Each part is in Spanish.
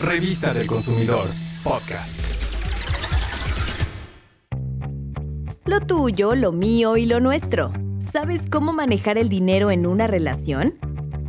Revista del Consumidor, podcast. Lo tuyo, lo mío y lo nuestro. ¿Sabes cómo manejar el dinero en una relación?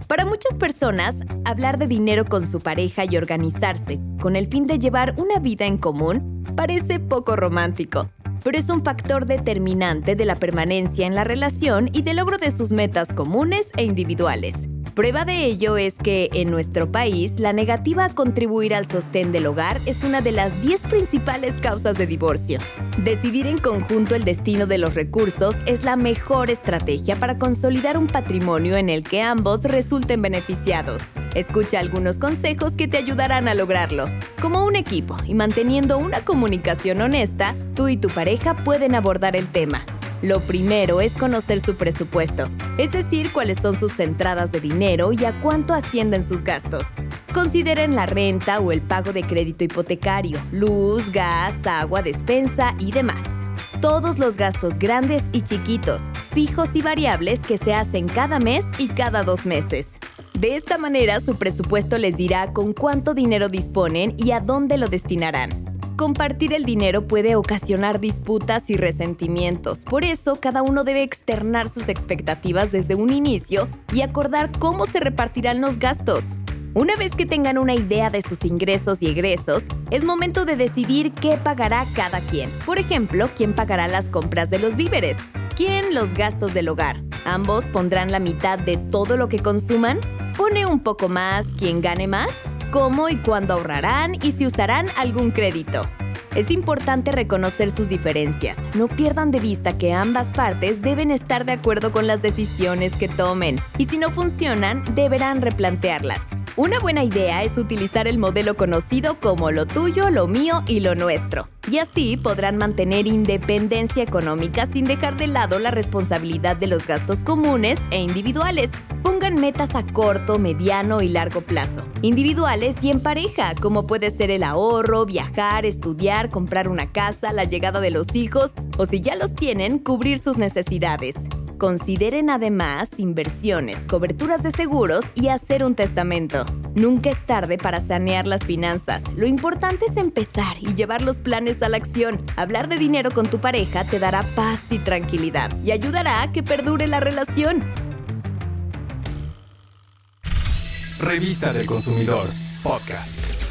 Para muchas personas, hablar de dinero con su pareja y organizarse con el fin de llevar una vida en común parece poco romántico, pero es un factor determinante de la permanencia en la relación y del logro de sus metas comunes e individuales. Prueba de ello es que en nuestro país la negativa a contribuir al sostén del hogar es una de las 10 principales causas de divorcio. Decidir en conjunto el destino de los recursos es la mejor estrategia para consolidar un patrimonio en el que ambos resulten beneficiados. Escucha algunos consejos que te ayudarán a lograrlo. Como un equipo y manteniendo una comunicación honesta, tú y tu pareja pueden abordar el tema. Lo primero es conocer su presupuesto, es decir, cuáles son sus entradas de dinero y a cuánto ascienden sus gastos. Consideren la renta o el pago de crédito hipotecario, luz, gas, agua, despensa y demás. Todos los gastos grandes y chiquitos, fijos y variables que se hacen cada mes y cada dos meses. De esta manera su presupuesto les dirá con cuánto dinero disponen y a dónde lo destinarán. Compartir el dinero puede ocasionar disputas y resentimientos, por eso cada uno debe externar sus expectativas desde un inicio y acordar cómo se repartirán los gastos. Una vez que tengan una idea de sus ingresos y egresos, es momento de decidir qué pagará cada quien. Por ejemplo, quién pagará las compras de los víveres, quién los gastos del hogar. ¿Ambos pondrán la mitad de todo lo que consuman? ¿Pone un poco más quien gane más? Cómo y cuándo ahorrarán y si usarán algún crédito. Es importante reconocer sus diferencias. No pierdan de vista que ambas partes deben estar de acuerdo con las decisiones que tomen y si no funcionan, deberán replantearlas. Una buena idea es utilizar el modelo conocido como lo tuyo, lo mío y lo nuestro. Y así podrán mantener independencia económica sin dejar de lado la responsabilidad de los gastos comunes e individuales. Pongan metas a corto, mediano y largo plazo, individuales y en pareja, como puede ser el ahorro, viajar, estudiar, comprar una casa, la llegada de los hijos o si ya los tienen, cubrir sus necesidades. Consideren además inversiones, coberturas de seguros y hacer un testamento. Nunca es tarde para sanear las finanzas. Lo importante es empezar y llevar los planes a la acción. Hablar de dinero con tu pareja te dará paz y tranquilidad y ayudará a que perdure la relación. Revista del Consumidor, podcast.